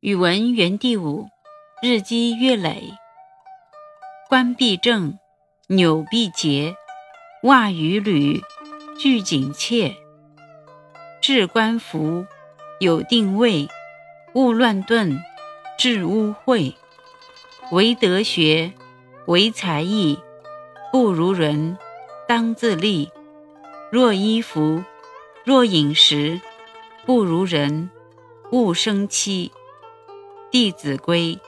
语文园地五，日积月累。冠必正，纽必结，袜与履俱紧切。置冠服，有定位，勿乱顿，致污秽。唯德学，唯才艺，不如人，当自砺。若衣服，若饮食，不如人，勿生戚。《弟子规》